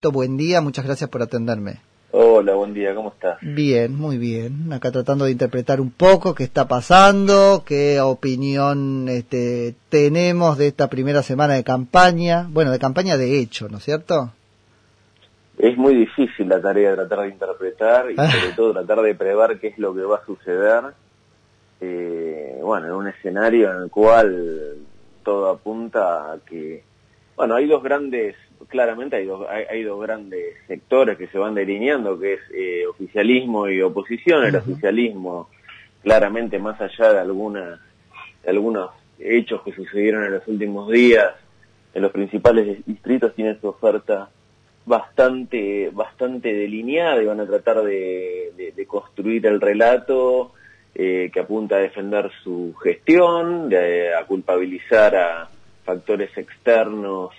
Buen día, muchas gracias por atenderme. Hola, buen día, ¿cómo estás? Bien, muy bien. Acá tratando de interpretar un poco qué está pasando, qué opinión este, tenemos de esta primera semana de campaña. Bueno, de campaña de hecho, ¿no es cierto? Es muy difícil la tarea de tratar de interpretar y sobre todo tratar de prever qué es lo que va a suceder. Eh, bueno, en un escenario en el cual todo apunta a que, bueno, hay dos grandes, claramente hay dos, hay, hay dos grandes sectores que se van delineando, que es eh, oficialismo y oposición. El oficialismo, claramente más allá de algunos hechos que sucedieron en los últimos días, en los principales distritos tiene su oferta bastante bastante delineada y van a tratar de, de- de construir el relato eh, que apunta a defender su gestión, de- a culpabilizar a factores externos,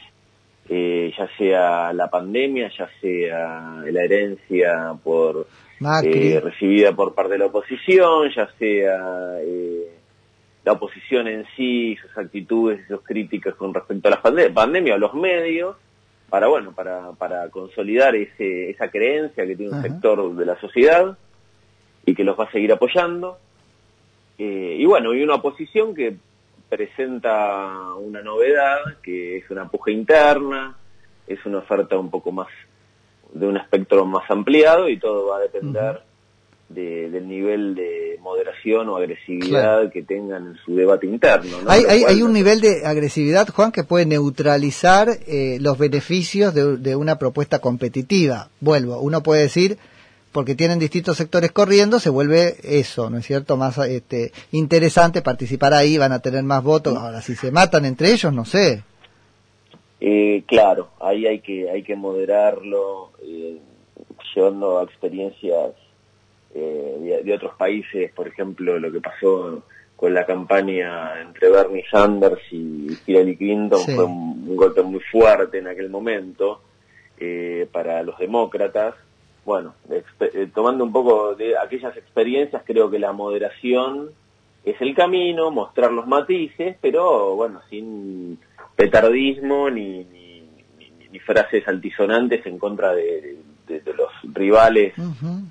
eh, ya sea la pandemia, ya sea la herencia por eh, recibida por parte de la oposición, ya sea eh, la oposición en sí, sus actitudes sus críticas con respecto a la pande- pandemia o los medios, para bueno, para, para consolidar ese, esa creencia que tiene un Ajá. sector de la sociedad y que los va a seguir apoyando. Eh, y bueno, y una oposición que presenta una novedad, que es una puja interna, es una oferta un poco más de un espectro más ampliado y todo va a depender de- del nivel de moderación o agresividad que tengan en su debate interno. ¿no? Hay, hay, un nivel de agresividad, Juan, que puede neutralizar eh, los beneficios de, de una propuesta competitiva. Vuelvo, uno puede decir, porque tienen distintos sectores corriendo, se vuelve eso, ¿no es cierto? Más este, interesante participar ahí, van a tener más votos. Ahora, si se matan entre ellos, no sé. Eh, claro, ahí hay que hay que moderarlo, eh, llevando a experiencias eh, de, de otros países, por ejemplo, lo que pasó con la campaña entre Bernie Sanders y Hillary Clinton Sí. fue un, un golpe muy fuerte en aquel momento eh, para los demócratas. Bueno, eh, tomando un poco de aquellas experiencias, creo que la moderación es el camino, mostrar los matices, pero bueno, sin petardismo ni, ni, ni- ni frases altisonantes en contra de, de- de los rivales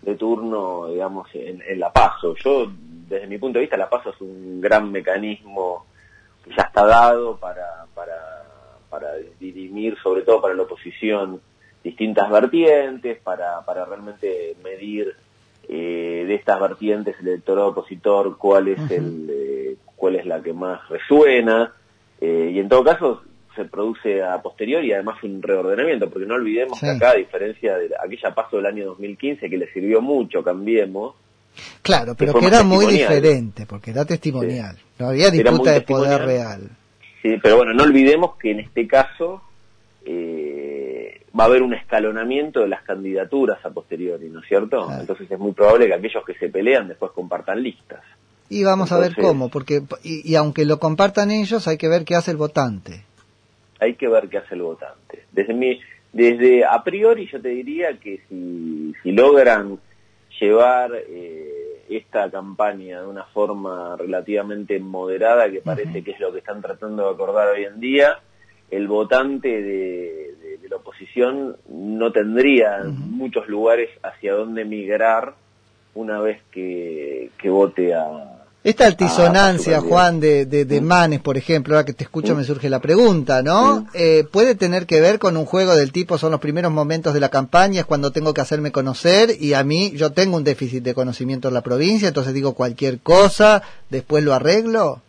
de turno, digamos, en, en la PASO. Yo, desde mi punto de vista, la PASO es un gran mecanismo que ya está dado para, para, para dirimir, sobre todo para la oposición, distintas vertientes, para, para realmente medir eh, de estas vertientes el electorado opositor cuál es el eh, cuál es la que más resuena eh, y en todo caso se produce a posteriori además un reordenamiento porque no olvidemos Sí. que acá a diferencia de aquella paso del año 2015 que le sirvió mucho cambiemos Claro, pero que era muy diferente, porque era testimonial. No había disputa de poder real. Sí, pero bueno, no olvidemos que en este caso eh, va a haber un escalonamiento de las candidaturas a posteriori, ¿no es cierto? Claro. Entonces es muy probable que aquellos que se pelean después compartan listas. Y vamos a ver cómo, porque y, y aunque lo compartan ellos, hay que ver qué hace el votante. Hay que ver qué hace el votante. Desde mi, desde a priori yo te diría que si, si logran llevar eh, esta campaña de una forma relativamente moderada, que parece que es lo que están tratando de acordar hoy en día, el votante de, de- la oposición no tendría muchos lugares hacia donde migrar una vez que, que vote a... Esta altisonancia, Juan, de, de, de ¿Mm? Manes, por ejemplo, ahora que te escucho ¿Mm? me surge la pregunta, ¿no? ¿Mm? Eh, ¿Puede tener que ver con un juego del tipo, son los primeros momentos de la campaña, es cuando tengo que hacerme conocer y a mí, yo tengo un déficit de conocimiento en la provincia, entonces digo cualquier cosa, después lo arreglo?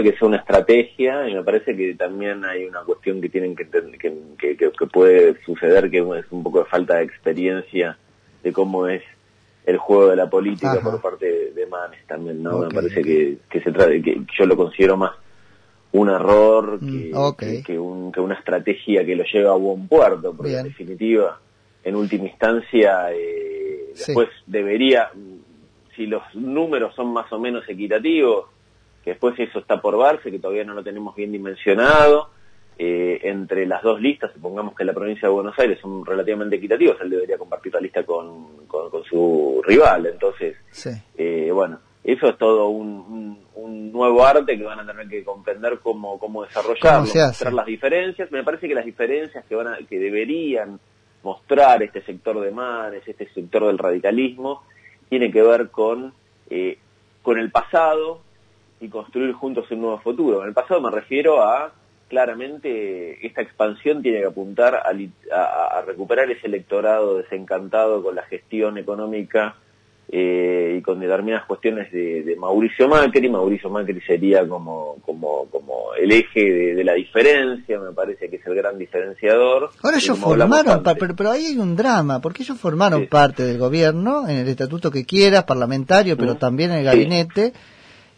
Que sea una estrategia y me parece que también hay una cuestión que tienen que que, que, puede suceder que es un poco de falta de experiencia de cómo es el juego de la política Ajá. por parte de, de Manes también, ¿no? Me parece que, que se trata de que yo lo considero más un error que, Mm, que, que un- que una estrategia que lo lleva a buen puerto, porque en definitiva, en última instancia, eh, Sí. después debería, si los números son más o menos equitativos, que después eso está por verse, que todavía no lo tenemos bien dimensionado, eh, entre las dos listas, supongamos que la provincia de Buenos Aires son relativamente equitativos, él debería compartir la lista con, con, con su rival, entonces, Sí. eh, bueno, eso es todo un, nuevo arte que van a tener que comprender cómo, cómo desarrollarlo, mostrar las diferencias. Me parece que las diferencias que, van a, que deberían mostrar este sector de Manes, este sector del radicalismo, tiene que ver con, eh, con el pasado y construir juntos un nuevo futuro. En el pasado me refiero a, claramente, esta expansión tiene que apuntar a recuperar ese electorado desencantado con la gestión económica eh, y con determinadas cuestiones de, Mauricio Macri. Mauricio Macri sería como, como, como el eje de, la diferencia, me parece que es el gran diferenciador. Ahora ellos formaron, pero, pero ahí hay un drama, porque ellos formaron parte del gobierno, en el estatuto que quieras, parlamentario, pero también en el gabinete.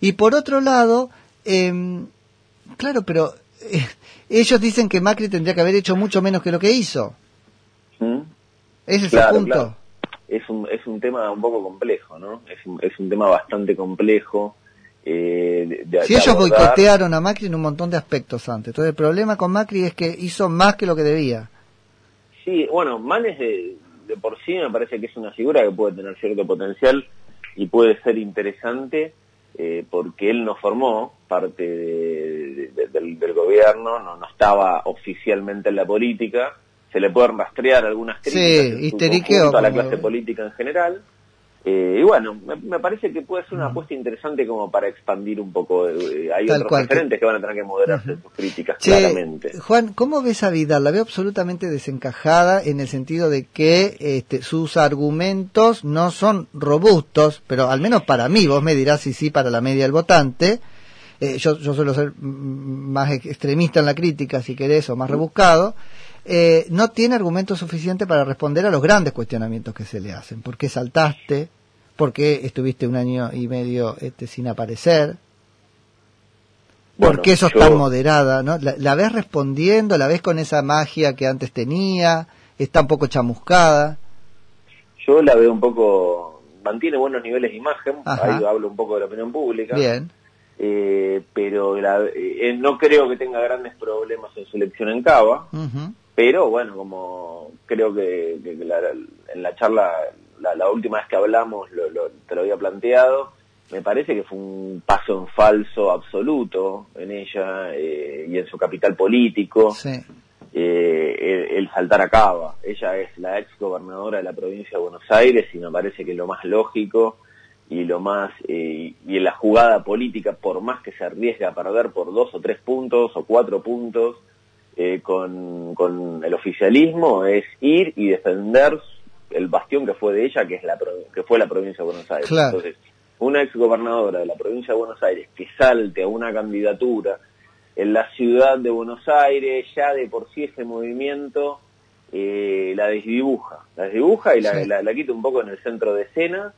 Y por otro lado, em, claro, pero eh, ellos dicen que Macri tendría que haber hecho mucho menos que lo que hizo. Ese es el punto es un, es un tema un poco complejo, ¿no? Es un, es un tema bastante complejo. Eh, si ellos boicotearon a Macri en un montón de aspectos antes, entonces el problema con Macri es que hizo más que lo que debía. Sí, bueno, Manes de, de por sí me parece que es una figura que puede tener cierto potencial y puede ser interesante eh, porque él no formó parte del, del, gobierno, no, no estaba oficialmente en la política, se le pueden rastrear algunas críticas a la clase política en general. Eh, y bueno, me, parece que puede ser una apuesta interesante como para expandir un poco. Eh, hay otros referentes que van a tener que moderarse sus críticas, claramente. Juan, ¿cómo ves a Vidal? La veo absolutamente desencajada en el sentido de que este, sus argumentos no son robustos, pero al menos para mí, vos me dirás si sí para la media del votante. Eh, yo, yo suelo ser más extremista en la crítica, si querés, o más rebuscado. Eh, no tiene argumento suficiente para responder a los grandes cuestionamientos que se le hacen. ¿Por qué saltaste? ¿Por qué estuviste un año y medio este, sin aparecer? ¿Por qué sos tan moderada? ¿no? La, ves respondiendo? ¿La ves con esa magia que antes tenía? ¿Está un poco chamuscada? Yo la veo un poco... Mantiene buenos niveles de imagen. Ahí hablo un poco de la opinión pública. Bien. Eh, pero eh, no creo que tenga grandes problemas en su elección en Cava. Pero bueno, como creo que, en la charla, la, última vez que hablamos, te lo había planteado, me parece que fue un paso en falso absoluto en ella eh, y en su capital político. Eh, el, saltar a Cava. Ella es la ex gobernadora de la provincia de Buenos Aires y me parece que lo más lógico y lo más eh, y en la jugada política por más que se arriesgue a perder por dos o tres puntos o cuatro puntos eh, con, con, el oficialismo es ir y defender el bastión que fue de ella, que es la que fue la provincia de Buenos Aires. Entonces, una exgobernadora de la provincia de Buenos Aires que salte a una candidatura en la ciudad de Buenos Aires, ya de por sí ese movimiento eh, la desdibuja, la desdibuja y la, la, quita un poco en el centro de escena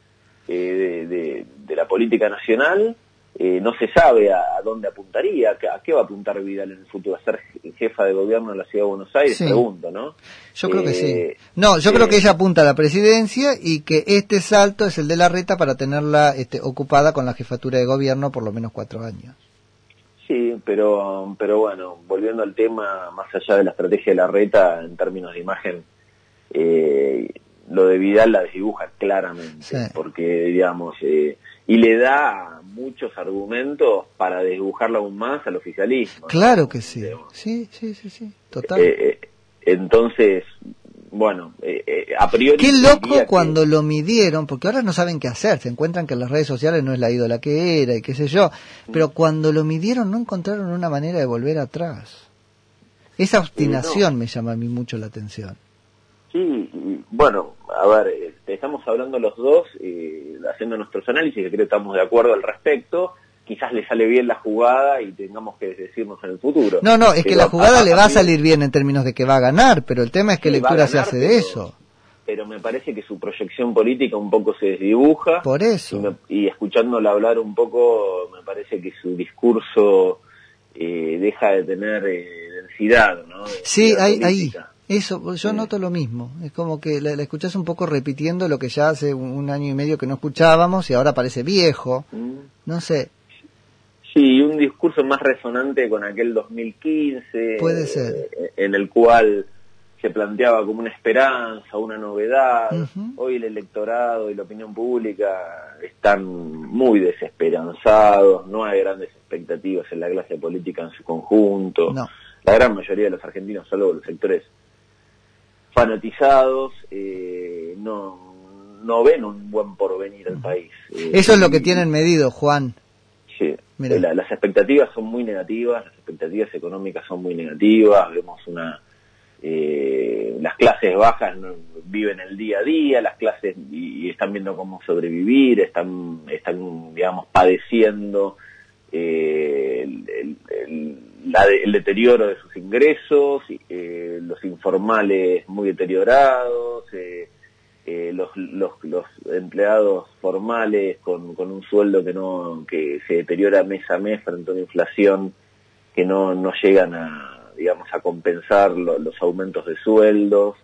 eh, de, de, la política nacional. Eh, no se sabe a, dónde apuntaría, a, qué va a apuntar Vidal en el futuro, a ser jefa de gobierno en la ciudad de Buenos Aires, pregunto, ¿no? Yo creo que sí. Eh, no, yo creo que ella apunta a la presidencia y que este salto es el de la reta para tenerla este, ocupada con la jefatura de gobierno por lo menos cuatro años. Sí, pero, pero bueno, volviendo al tema, más allá de la estrategia de la reta en términos de imagen, eh, lo de Vidal la desdibuja claramente, porque digamos, eh, y le da muchos argumentos para desdibujarlo aún más al oficialismo. Claro que sí, sí, sí, sí, sí, total. Eh, eh, entonces, bueno, a priori... Qué loco cuando lo midieron, porque ahora no saben qué hacer, se encuentran que en las redes sociales no es la ídola que era y qué sé yo, pero cuando lo midieron no encontraron una manera de volver atrás. Esa obstinación me llama a mí mucho la atención. Sí, bueno, a ver, este, estamos hablando los dos, eh, haciendo nuestros análisis, que creo que estamos de acuerdo al respecto. Quizás le sale bien la jugada y tengamos que decirnos en el futuro. No, no, es que la jugada le va a salir bien en términos de que va a ganar, pero el tema es que lectura se hace de eso. Pero me parece que su proyección política un poco se desdibuja. Por eso. Y, escuchándola hablar un poco, me parece que su discurso eh, deja de tener eh, densidad, ¿no? sí, ahí, ahí, eso, yo noto lo mismo. Es como que la, escuchás un poco repitiendo lo que ya hace un, año y medio que no escuchábamos y ahora parece viejo. Mm. No sé. Sí, un discurso más resonante con aquel 2015. Puede ser. Eh, en el cual se planteaba como una esperanza, una novedad. Hoy el electorado y la opinión pública están muy desesperanzados, no hay grandes expectativas en la clase política en su conjunto. La gran mayoría de los argentinos, salvo los sectores fanatizados, eh, no, no ven un buen porvenir al país. Eso es lo que tienen medido, Juan. Sí, las expectativas son muy negativas, las expectativas económicas son muy negativas, vemos una... Eh, las clases bajas viven el día a día, las clases y, están viendo cómo sobrevivir, están, están digamos, padeciendo eh, el, el, deterioro de sus ingresos, eh, los informales muy deteriorados, eh, eh, los, empleados formales con, un sueldo que no que se deteriora mes a mes frente a una inflación que no, no llegan a digamos a compensar los aumentos de sueldos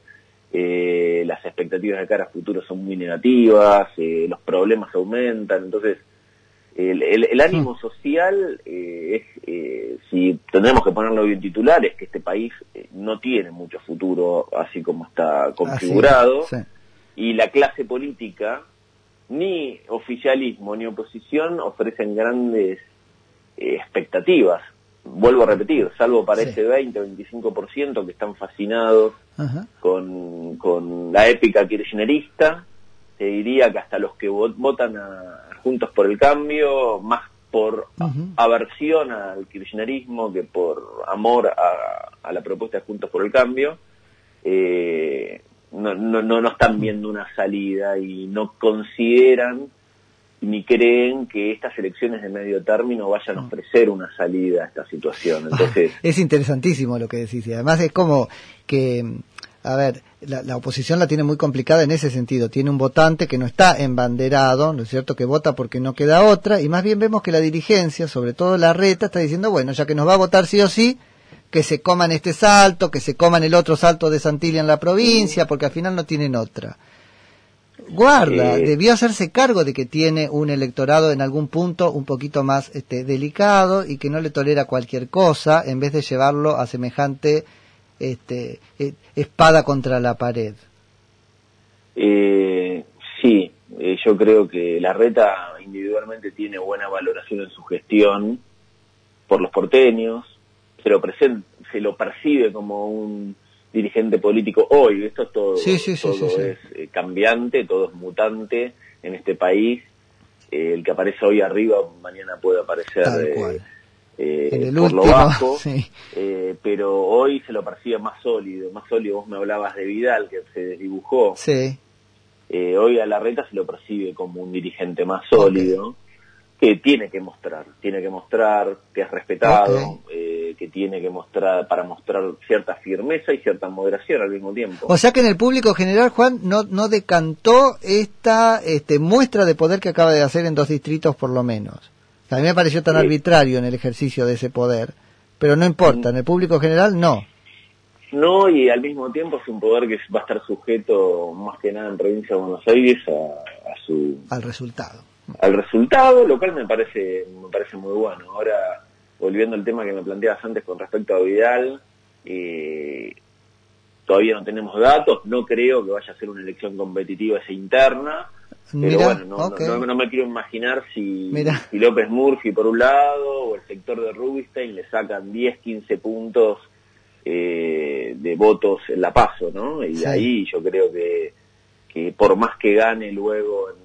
eh, las expectativas de cara a futuro son muy negativas los problemas aumentan. Entonces el, el, ánimo social es si tendremos que ponerlo bien titular es que este país no tiene mucho futuro así como está configurado y la clase política, ni oficialismo ni oposición ofrecen grandes eh, expectativas. Vuelvo a repetir, salvo para ese 20 o 25% que están fascinados con, con la épica kirchnerista, te diría que hasta los que votan a, Juntos por el Cambio, más por aversión al kirchnerismo que por amor a, a, la propuesta de Juntos por el Cambio, eh, no, no, no, están viendo una salida y no consideran ni creen que estas elecciones de medio término vayan a ofrecer una salida a esta situación. Entonces es interesantísimo lo que decís y además es como que a ver, la, la, oposición la tiene muy complicada en ese sentido. Tiene un votante que no está embanderado, ¿no es cierto?, que vota porque no queda otra, y más bien vemos que la dirigencia, sobre todo la reta, está diciendo, bueno, ya que nos va a votar sí o sí, que se coman este salto, que se coman el otro salto de Santilia en la provincia, porque al final no tienen otra. Guarda, eh, debió hacerse cargo de que tiene un electorado en algún punto un poquito más este, delicado y que no le tolera cualquier cosa en vez de llevarlo a semejante este, eh, espada contra la pared. Eh, sí, eh, yo creo que la reta individualmente tiene buena valoración en su gestión por los porteños, se lo presenta, se lo percibe como un dirigente político hoy. Esto es todo, todo es eh, cambiante, todo es mutante en este país. El que aparece hoy arriba mañana puede aparecer eh, por lo bajo, pero hoy se lo percibe más sólido, más sólido. Vos me hablabas de Vidal que se desdibujó. hoy a la reta se lo percibe como un dirigente más sólido que tiene que mostrar, tiene que mostrar que es respetado, eh, que tiene que mostrar, para mostrar cierta firmeza y cierta moderación al mismo tiempo. O sea que en el público general, Juan, no, no decantó esta este, muestra de poder que acaba de hacer en dos distritos por lo menos. A mí me pareció tan arbitrario en el ejercicio de ese poder, pero no importa, en el público general no. No, y al mismo tiempo es un poder que va a estar sujeto más que nada en provincia de Buenos Aires a su... Al resultado al resultado, lo cual me parece, me parece muy bueno. Ahora, volviendo al tema que me planteabas antes con respecto a Vidal, eh, todavía no tenemos datos, no creo que vaya a ser una elección competitiva esa interna, pero bueno, no, no, me quiero imaginar si, si, López Murphy por un lado o el sector de Rubinstein le sacan 10, 15 puntos eh, de votos en la paso, ¿no? Y ahí yo creo que, que por más que gane luego en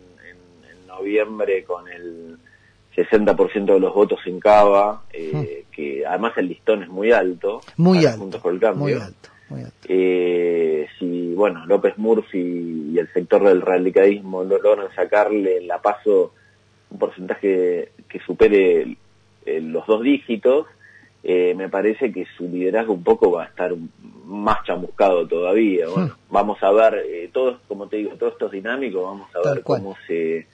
noviembre con el 60% de los votos en Cava, eh, que además el listón es muy alto. Muy alto. por el cambio. Muy alto. Eh, bueno, López Murphy y el sector del radicalismo logran sacarle la paso un porcentaje que supere los dos dígitos, eh, me parece que su liderazgo un poco va a estar más chamuscado todavía. Bueno, vamos a ver, eh, todos, como te digo, todo esto es dinámico, vamos a ver cómo se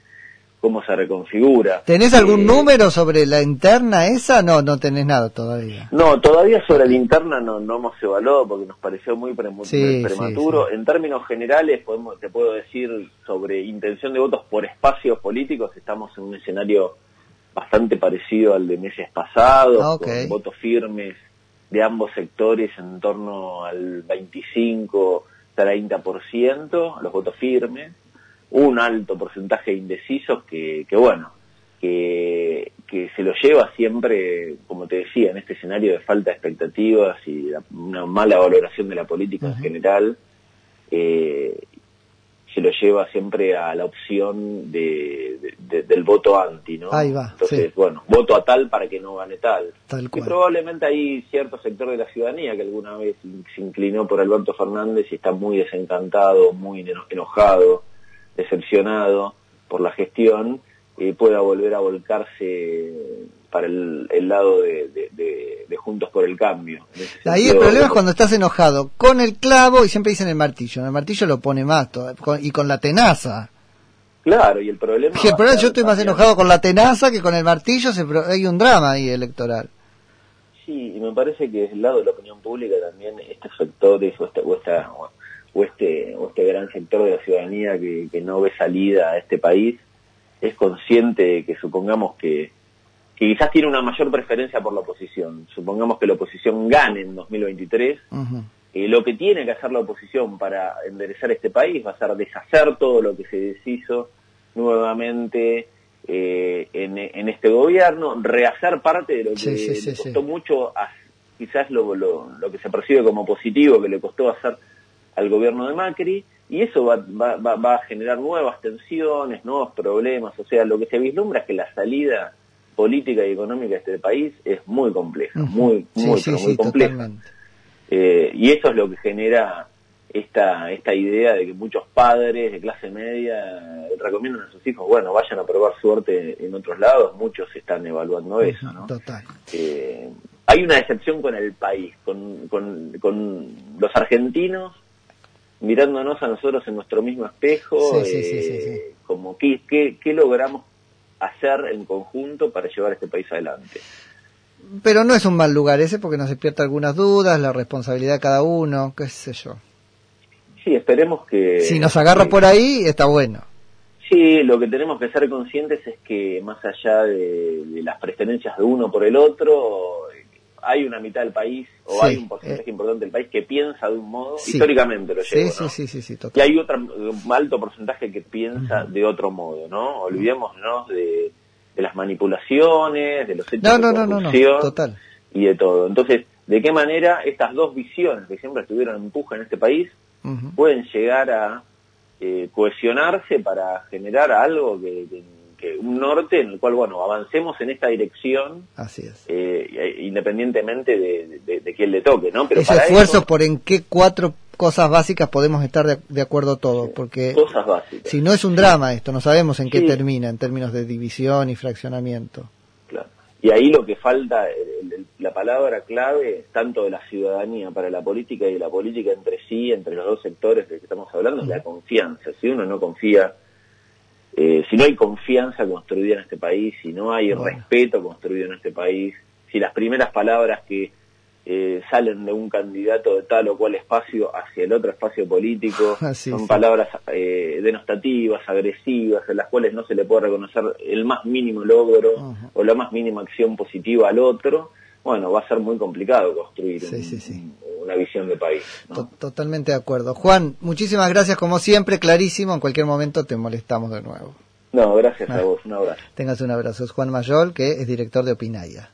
cómo se reconfigura. ¿Tenés algún eh, número sobre la interna esa? No, no tenés nada todavía. No, todavía sobre la interna no, no hemos evaluado porque nos pareció muy prematuro. En términos generales, podemos, te puedo decir sobre intención de votos por espacios políticos, estamos en un escenario bastante parecido al de meses pasados, ah, con votos firmes de ambos sectores en torno al 25-30%, los votos firmes, un alto porcentaje de indecisos que, que bueno, que, que se lo lleva siempre, como te decía, en este escenario de falta de expectativas y una mala valoración de la política en general, eh, se lo lleva siempre a la opción de, del voto anti, ¿no? Ahí va. Entonces, bueno, voto a tal para que no gane tal. Y probablemente hay cierto sector de la ciudadanía que alguna vez se inclinó por Alberto Fernández y está muy desencantado, muy enojado, decepcionado por la gestión, eh, pueda volver a volcarse para el, lado de, Juntos por el Cambio. Ahí el problema es cuando estás enojado con el clavo y siempre dicen el martillo. El martillo lo pone más y con la tenaza. Claro, y el problema... el problema yo estoy más enojado con la tenaza que con el martillo, se, hay un drama ahí electoral. Sí, y me parece que desde el lado de la opinión pública también estos sectores o, esta, o, esta, o, este, o este gran sector de la ciudadanía que, que no ve salida a este país es consciente de que supongamos que que quizás tiene una mayor preferencia por la oposición. Supongamos que la oposición gane en 2023. Eh, lo que tiene que hacer la oposición para enderezar este país va a ser deshacer todo lo que se deshizo nuevamente eh, en, este gobierno, rehacer parte de lo que le costó mucho, quizás lo, lo, que se percibe como positivo que le costó hacer al gobierno de Macri, y eso va, va, va a generar nuevas tensiones, nuevos problemas, o sea, lo que se vislumbra es que la salida política y económica de este país es muy compleja, muy, muy, muy compleja. Eh, y eso es lo que genera esta, esta idea de que muchos padres de clase media recomiendan a sus hijos, bueno, vayan a probar suerte en otros lados, muchos están evaluando eso, ¿no? Total. Eh, hay una decepción con el país, con, con, con los argentinos mirándonos a nosotros en nuestro mismo espejo, eh, como ¿qué, qué, qué logramos hacer en conjunto para llevar este país adelante. Pero no es un mal lugar ese porque nos despierta algunas dudas, la responsabilidad de cada uno, qué sé yo. Sí, esperemos que... Si nos agarra por ahí, está bueno. Sí, lo que tenemos que ser conscientes es que más allá de las preferencias de uno por el otro, hay una mitad del país o hay un porcentaje eh. importante del país que piensa de un modo, históricamente lo llevo, sí, sí, sí, Y hay otro alto porcentaje que piensa de otro modo, ¿no? Olvidémonos de, de las manipulaciones, de los hechos no, no, no, no, total. y de todo. Entonces, ¿de qué manera estas dos visiones que siempre estuvieron en empuja en este país pueden llegar a eh, cohesionarse para generar algo que un norte en el cual, bueno, avancemos en esta dirección. Así es. Eh, independientemente de, de, quién le toque, ¿no? Pero Ese esfuerzo por en qué cuatro cosas básicas podemos estar de, acuerdo todos, porque cosas básicas. si no es un drama esto, no sabemos en qué termina en términos de división y fraccionamiento. Claro. Y ahí lo que falta, la palabra clave, tanto de la ciudadanía para la política y de la política entre sí, entre los dos sectores de que estamos hablando, es la confianza. Si uno no confía eh, si no hay confianza construida en este país, si no hay respeto construido en este país, si las primeras palabras que eh, salen de un candidato de tal o cual espacio hacia el otro espacio político son palabras eh, denostativas, agresivas, en las cuales no se le puede reconocer el más mínimo logro o la más mínima acción positiva al otro, bueno, va a ser muy complicado construir una visión de país. Totalmente de acuerdo. Juan, muchísimas gracias como siempre, clarísimo. En cualquier momento te molestamos de nuevo. No, gracias a vos. Un abrazo. Tengas un abrazo. Es Juan Mayol, que es director de Opinaya.